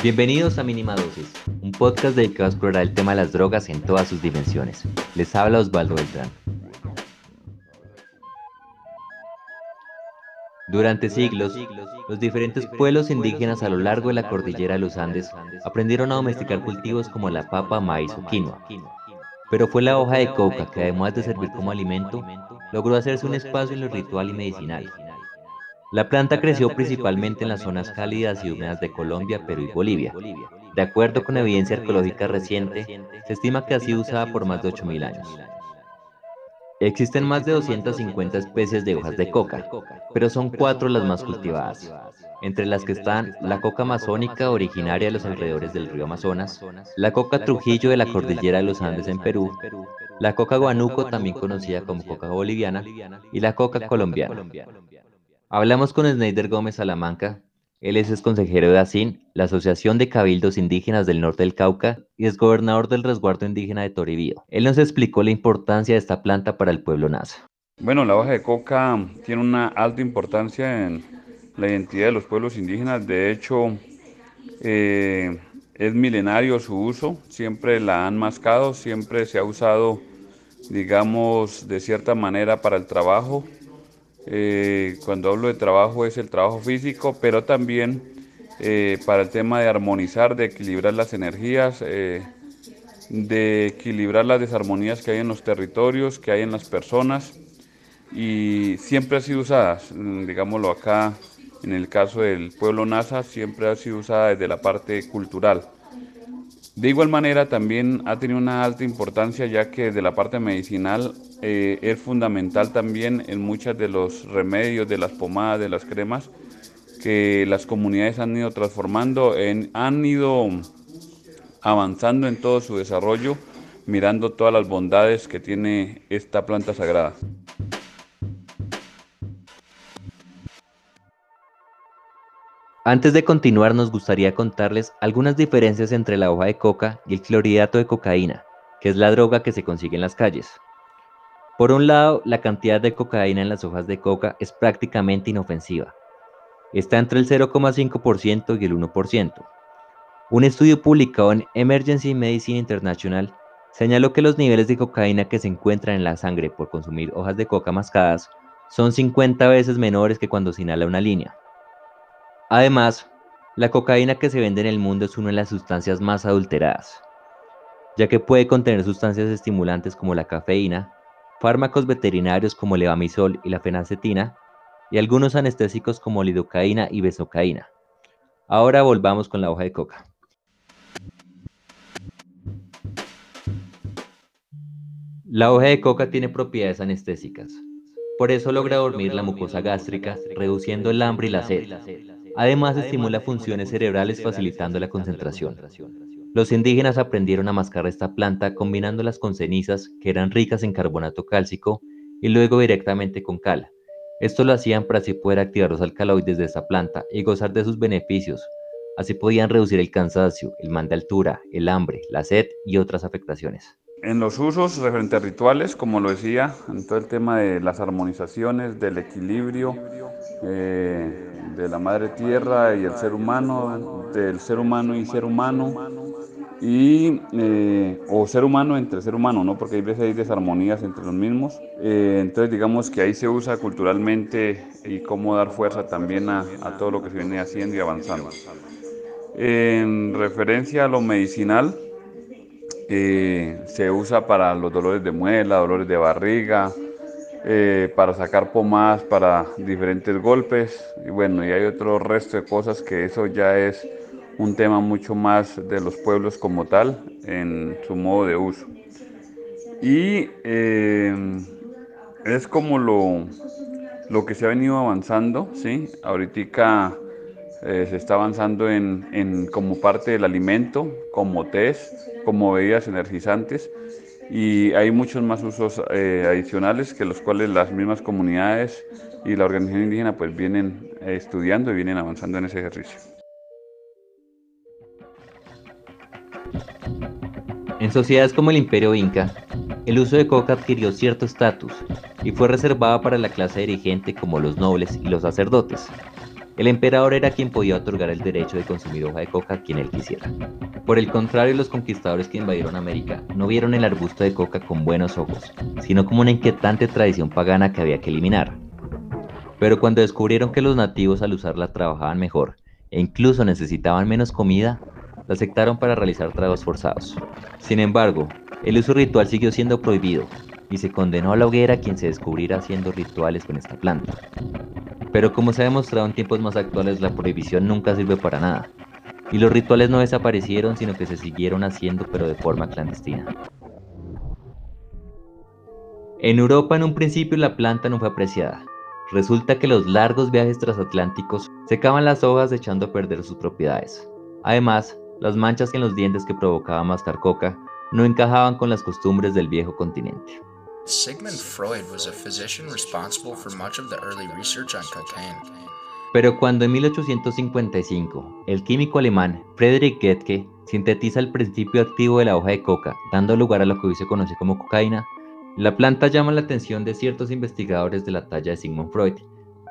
Bienvenidos a Mínima Dosis, un podcast dedicado a explorar el tema de las drogas en todas sus dimensiones. Les habla Osvaldo Beltrán. Durante siglos, los diferentes pueblos indígenas a lo largo de la cordillera de los Andes aprendieron a domesticar cultivos como la papa, maíz o quinoa. Pero fue la hoja de coca que además de servir como alimento, logró hacerse un espacio en lo ritual y medicinal. La planta creció principalmente en las zonas cálidas y húmedas de Colombia, Perú y Bolivia. De acuerdo con evidencia arqueológica reciente, se estima que ha sido usada por más de 8.000 años. Existen más de 250 especies de hojas de coca, pero son cuatro las más cultivadas, entre las que están la coca amazónica originaria de los alrededores del río Amazonas, la coca Trujillo de la cordillera de los Andes en Perú, la coca guanuco también conocida como coca boliviana y la coca colombiana. Hablamos con Snyder Gómez Salamanca. Él es ex consejero de ASIN, la Asociación de Cabildos Indígenas del Norte del Cauca, y es gobernador del resguardo indígena de Toribío. Él nos explicó la importancia de esta planta para el pueblo Nasa. Bueno, la hoja de coca tiene una alta importancia en la identidad de los pueblos indígenas. De hecho, eh, es milenario su uso. Siempre la han mascado, siempre se ha usado, digamos, de cierta manera para el trabajo eh, cuando hablo de trabajo es el trabajo físico, pero también eh, para el tema de armonizar, de equilibrar las energías, eh, de equilibrar las desarmonías que hay en los territorios, que hay en las personas, y siempre ha sido usada, mm, digámoslo acá, en el caso del pueblo NASA, siempre ha sido usada desde la parte cultural. De igual manera también ha tenido una alta importancia ya que de la parte medicinal eh, es fundamental también en muchos de los remedios, de las pomadas, de las cremas que las comunidades han ido transformando, en, han ido avanzando en todo su desarrollo, mirando todas las bondades que tiene esta planta sagrada. Antes de continuar nos gustaría contarles algunas diferencias entre la hoja de coca y el clorhidrato de cocaína, que es la droga que se consigue en las calles. Por un lado, la cantidad de cocaína en las hojas de coca es prácticamente inofensiva. Está entre el 0,5% y el 1%. Un estudio publicado en Emergency Medicine International señaló que los niveles de cocaína que se encuentran en la sangre por consumir hojas de coca mascadas son 50 veces menores que cuando se inhala una línea. Además, la cocaína que se vende en el mundo es una de las sustancias más adulteradas, ya que puede contener sustancias estimulantes como la cafeína, fármacos veterinarios como el levamisol y la fenacetina, y algunos anestésicos como lidocaína y besocaína. Ahora volvamos con la hoja de coca. La hoja de coca tiene propiedades anestésicas. Por eso logra dormir la mucosa gástrica, reduciendo el hambre y la sed. Además, estimula funciones cerebrales facilitando la concentración. Los indígenas aprendieron a mascar esta planta combinándolas con cenizas que eran ricas en carbonato cálcico y luego directamente con cal. Esto lo hacían para así poder activar los alcaloides de esta planta y gozar de sus beneficios. Así podían reducir el cansancio, el mal de altura, el hambre, la sed y otras afectaciones. En los usos referentes rituales, como lo decía, en todo el tema de las armonizaciones, del equilibrio, eh, de la madre tierra y el ser humano, del ser humano y ser humano, y, eh, o ser humano entre ser humano, ¿no? porque hay veces hay desarmonías entre los mismos. Eh, entonces digamos que ahí se usa culturalmente y cómo dar fuerza también a, todo lo que se viene haciendo y avanzando. En referencia a lo medicinal, eh, se usa para los dolores de muela, dolores de barriga, eh, para sacar pomadas para diferentes golpes y bueno, y hay otro resto de cosas que eso ya es un tema mucho más de los pueblos como tal en su modo de uso. Y eh, es como lo, lo que se ha venido avanzando, ¿sí? Ahorita eh, se está avanzando en, en, como parte del alimento, como test, como bebidas energizantes y hay muchos más usos eh, adicionales que los cuales las mismas comunidades y la organización indígena pues vienen eh, estudiando y vienen avanzando en ese ejercicio. En sociedades como el Imperio Inca, el uso de coca adquirió cierto estatus y fue reservado para la clase dirigente como los nobles y los sacerdotes. El emperador era quien podía otorgar el derecho de consumir hoja de coca a quien él quisiera. Por el contrario, los conquistadores que invadieron América no vieron el arbusto de coca con buenos ojos, sino como una inquietante tradición pagana que había que eliminar. Pero cuando descubrieron que los nativos al usarla trabajaban mejor e incluso necesitaban menos comida, la aceptaron para realizar trabajos forzados. Sin embargo, el uso ritual siguió siendo prohibido y se condenó a la hoguera quien se descubriera haciendo rituales con esta planta. Pero como se ha demostrado en tiempos más actuales, la prohibición nunca sirve para nada. Y los rituales no desaparecieron, sino que se siguieron haciendo, pero de forma clandestina. En Europa en un principio la planta no fue apreciada. Resulta que los largos viajes transatlánticos secaban las hojas echando a perder sus propiedades. Además, las manchas en los dientes que provocaba mascar coca no encajaban con las costumbres del viejo continente. Sigmund Freud was a physician responsible for much of the early research on cocaine. Pero cuando en 1855 el químico alemán Friedrich Goethe sintetiza el principio activo de la hoja de coca, dando lugar a lo que hoy se conoce como cocaína, la planta llama la atención de ciertos investigadores de la talla de Sigmund Freud,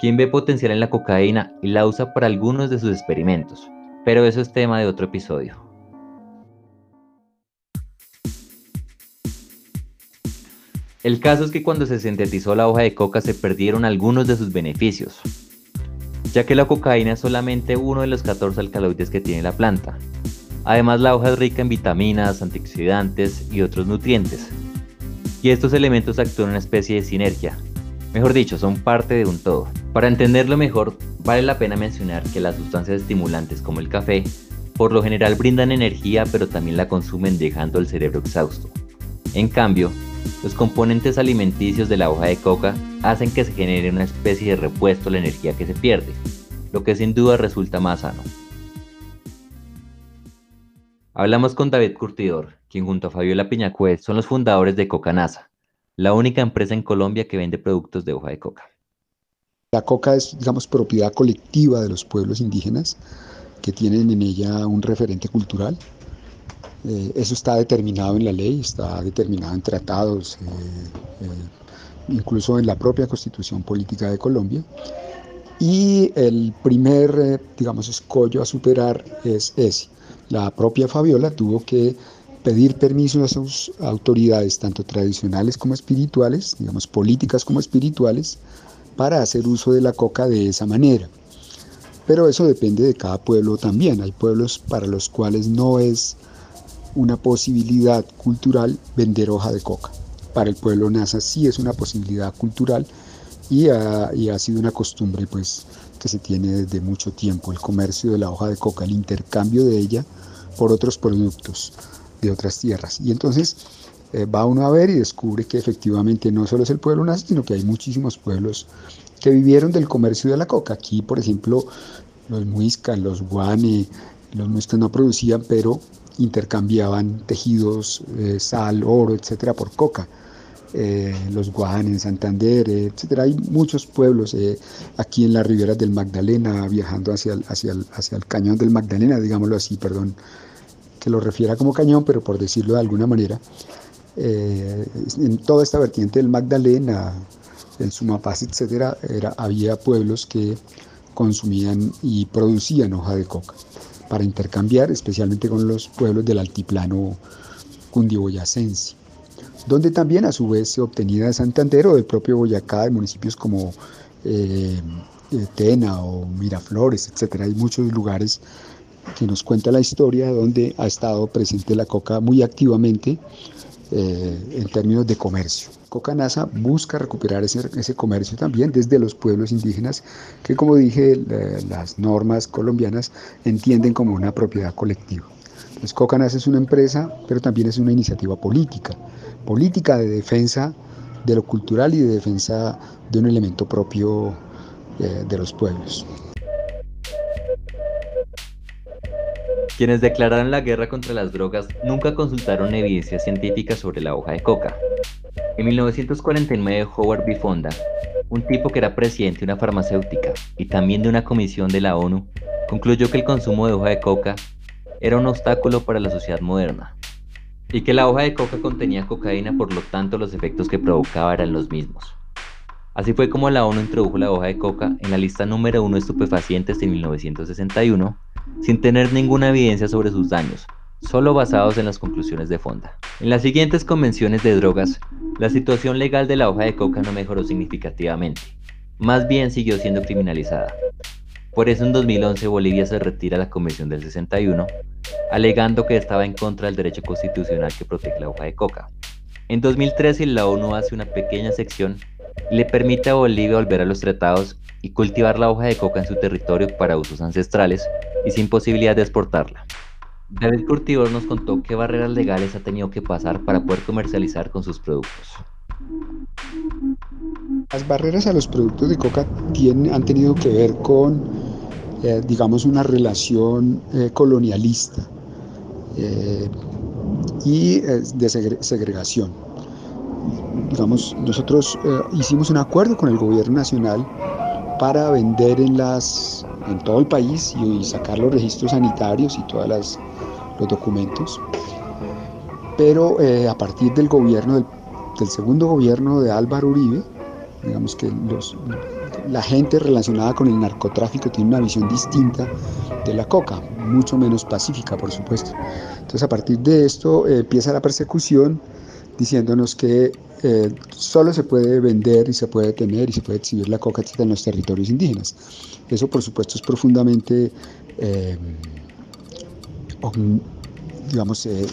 quien ve potencial en la cocaína y la usa para algunos de sus experimentos. Pero eso es tema de otro episodio. El caso es que cuando se sintetizó la hoja de coca se perdieron algunos de sus beneficios, ya que la cocaína es solamente uno de los 14 alcaloides que tiene la planta. Además la hoja es rica en vitaminas, antioxidantes y otros nutrientes. Y estos elementos actúan en una especie de sinergia. Mejor dicho, son parte de un todo. Para entenderlo mejor, vale la pena mencionar que las sustancias estimulantes como el café, por lo general brindan energía pero también la consumen dejando el cerebro exhausto. En cambio, los componentes alimenticios de la hoja de coca hacen que se genere una especie de repuesto la energía que se pierde, lo que sin duda resulta más sano. Hablamos con David Curtidor, quien junto a Fabiola Piñacuez son los fundadores de Coca Nasa, la única empresa en Colombia que vende productos de hoja de coca. La coca es, digamos, propiedad colectiva de los pueblos indígenas que tienen en ella un referente cultural eh, eso está determinado en la ley, está determinado en tratados, eh, eh, incluso en la propia constitución política de Colombia. Y el primer, digamos, escollo a superar es ese. La propia Fabiola tuvo que pedir permiso a sus autoridades, tanto tradicionales como espirituales, digamos, políticas como espirituales, para hacer uso de la coca de esa manera. Pero eso depende de cada pueblo también. Hay pueblos para los cuales no es una posibilidad cultural vender hoja de coca. Para el pueblo NASA sí es una posibilidad cultural y ha, sido una costumbre pues que se tiene desde mucho tiempo, el comercio de la hoja de coca, el intercambio de ella por otros productos de otras tierras. Y entonces eh, va uno a ver y descubre que efectivamente no solo es el pueblo NASA, sino que hay muchísimos pueblos que vivieron del comercio de la coca. Aquí, por ejemplo, los muiscas, los guane, los muiscas no producían, pero intercambiaban tejidos, eh, sal, oro, etcétera, por coca. Eh, los Guan en Santander, etcétera. Hay muchos pueblos eh, aquí en las riberas del Magdalena, viajando hacia el, hacia, hacia el cañón del Magdalena, digámoslo así, perdón, que lo refiera como cañón, pero por decirlo de alguna manera. en toda esta vertiente del Magdalena, en Sumapaz, etcétera, era, había pueblos que consumían y producían hoja de coca para intercambiar, especialmente con los pueblos del altiplano cundiboyacense, donde también a su vez se obtenía de Santander o del propio Boyacá, de municipios como eh, eh, Tena o Miraflores, etc. Hay muchos lugares que nos cuenta la historia donde ha estado presente la coca muy activamente eh, en términos de comercio. Coca Nasa busca recuperar ese, comercio también desde los pueblos indígenas que, como dije, las normas colombianas entienden como una propiedad colectiva. Entonces, Coca Nasa es una empresa, pero también es una iniciativa política, política de defensa de lo cultural y de defensa de un elemento propio eh, de los pueblos. Quienes declararon la guerra contra las drogas nunca consultaron evidencia científica sobre la hoja de coca. En 1949, Howard B. Fonda, un tipo que era presidente de una farmacéutica y también de una comisión de la ONU, concluyó que el consumo de hoja de coca era un obstáculo para la sociedad moderna y que la hoja de coca contenía cocaína, por lo tanto los efectos que provocaba eran los mismos. Así fue como la ONU introdujo la hoja de coca en la lista número uno de estupefacientes en 1961, sin tener ninguna evidencia sobre sus daños, solo basados en las conclusiones de Fonda. En las siguientes convenciones de drogas, la situación legal de la hoja de coca no mejoró significativamente, más bien siguió siendo criminalizada. Por eso en 2011 Bolivia se retira la Convención del 61, alegando que estaba en contra del derecho constitucional que protege la hoja de coca. En 2013 la ONU hace una pequeña sección le permite a Bolivia volver a los tratados y cultivar la hoja de coca en su territorio para usos ancestrales y sin posibilidad de exportarla. David Curtidor nos contó qué barreras legales ha tenido que pasar para poder comercializar con sus productos. Las barreras a los productos de coca han tenido que ver con, eh, digamos, una relación eh, colonialista eh, y de segregación digamos, nosotros eh, hicimos un acuerdo con el gobierno nacional para vender en, las, en todo el país y, sacar los registros sanitarios y todos los documentos. Pero eh, a partir del gobierno, del, segundo gobierno de Álvaro Uribe, digamos que los, la gente relacionada con el narcotráfico tiene una visión distinta de la coca, mucho menos pacífica, por supuesto. Entonces, a partir de esto eh, empieza la persecución diciéndonos que eh, solo se puede vender y se puede tener y se puede exhibir la coca en los territorios indígenas. Eso por supuesto es profundamente, eh, digamos, eh,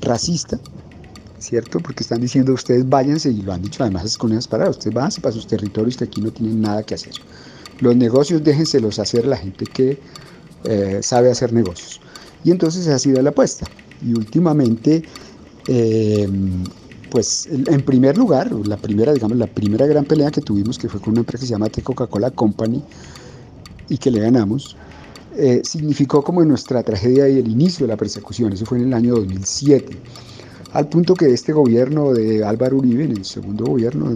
racista, ¿cierto? Porque están diciendo ustedes váyanse y lo han dicho además con esas palabras, ustedes váyanse para sus territorios que aquí no tienen nada que hacer. Los negocios déjenselos hacer la gente que sabe hacer negocios. Y entonces ha sido la apuesta. Y últimamente eh, pues en primer lugar, la primera, digamos, la primera gran pelea que tuvimos, que fue con una empresa que se llama Coca-Cola Company y que le ganamos, eh, significó como nuestra tragedia y el inicio de la persecución. Eso fue en el año 2007. Al punto que este gobierno de Álvaro Uribe, en el segundo gobierno,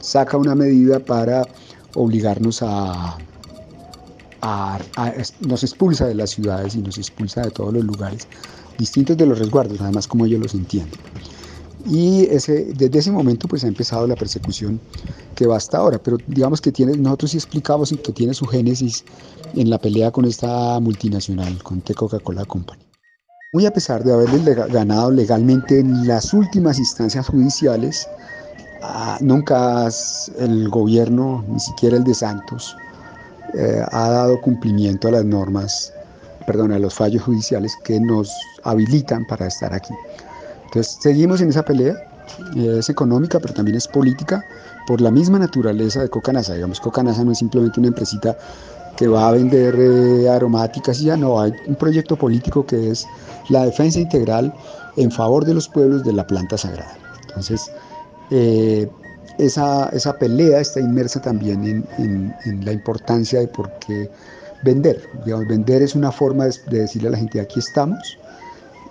saca una medida para obligarnos a, a, nos expulsa de las ciudades y nos expulsa de todos los lugares distintos de los resguardos, además como ellos los entienden. Y ese, desde ese momento pues ha empezado la persecución que va hasta ahora, pero digamos que tiene, nosotros sí explicamos que tiene su génesis en la pelea con esta multinacional, con The Coca-Cola Company. Muy a pesar de haberle ganado legalmente en las últimas instancias judiciales, ah, nunca el gobierno, ni siquiera el de Santos, eh, ha dado cumplimiento a las normas perdón, a los fallos judiciales que nos habilitan para estar aquí. Entonces, seguimos en esa pelea, es económica, pero también es política, por la misma naturaleza de Cocanasa. Digamos, Cocanasa no es simplemente una empresita que va a vender eh, aromáticas y ya no, hay un proyecto político que es la defensa integral en favor de los pueblos de la planta sagrada. Entonces, eh, esa, esa, pelea está inmersa también en, en, en la importancia de por qué vender. Digamos, vender es una forma de, decirle a la gente, aquí estamos,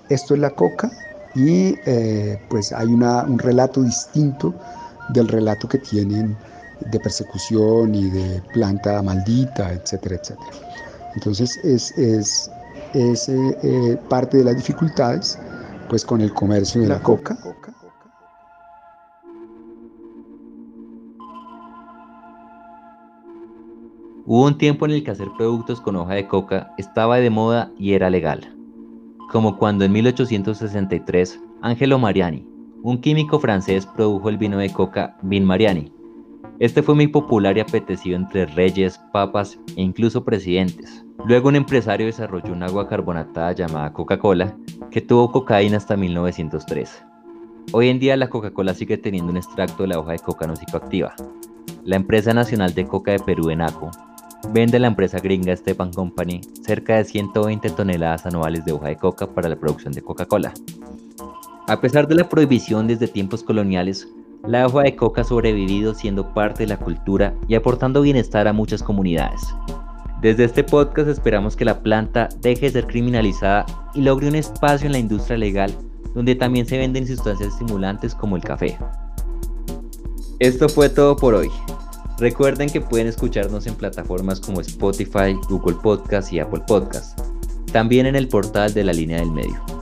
esto es la coca y eh, pues hay una, un relato distinto del relato que tienen de persecución y de planta maldita, etcétera, etcétera. Entonces es, es, es eh, eh, parte de las dificultades pues con el comercio de la, coca. Hubo un tiempo en el que hacer productos con hoja de coca estaba de moda y era legal, como cuando en 1863 Angelo Mariani, un químico francés, produjo el vino de coca Vin Mariani. Este fue muy popular y apetecido entre reyes, papas e incluso presidentes. Luego un empresario desarrolló un agua carbonatada llamada Coca-Cola, que tuvo cocaína hasta 1903. Hoy en día la Coca-Cola sigue teniendo un extracto de la hoja de coca no psicoactiva. La empresa nacional de coca de Perú, ENACO, Vende la empresa gringa Stepan Company cerca de 120 toneladas anuales de hoja de coca para la producción de Coca-Cola. A pesar de la prohibición desde tiempos coloniales, la hoja de coca ha sobrevivido siendo parte de la cultura y aportando bienestar a muchas comunidades. Desde este podcast esperamos que la planta deje de ser criminalizada y logre un espacio en la industria legal donde también se venden sustancias estimulantes como el café. Esto fue todo por hoy. Recuerden que pueden escucharnos en plataformas como Spotify, Google Podcast y Apple Podcast. También en el portal de la línea del medio.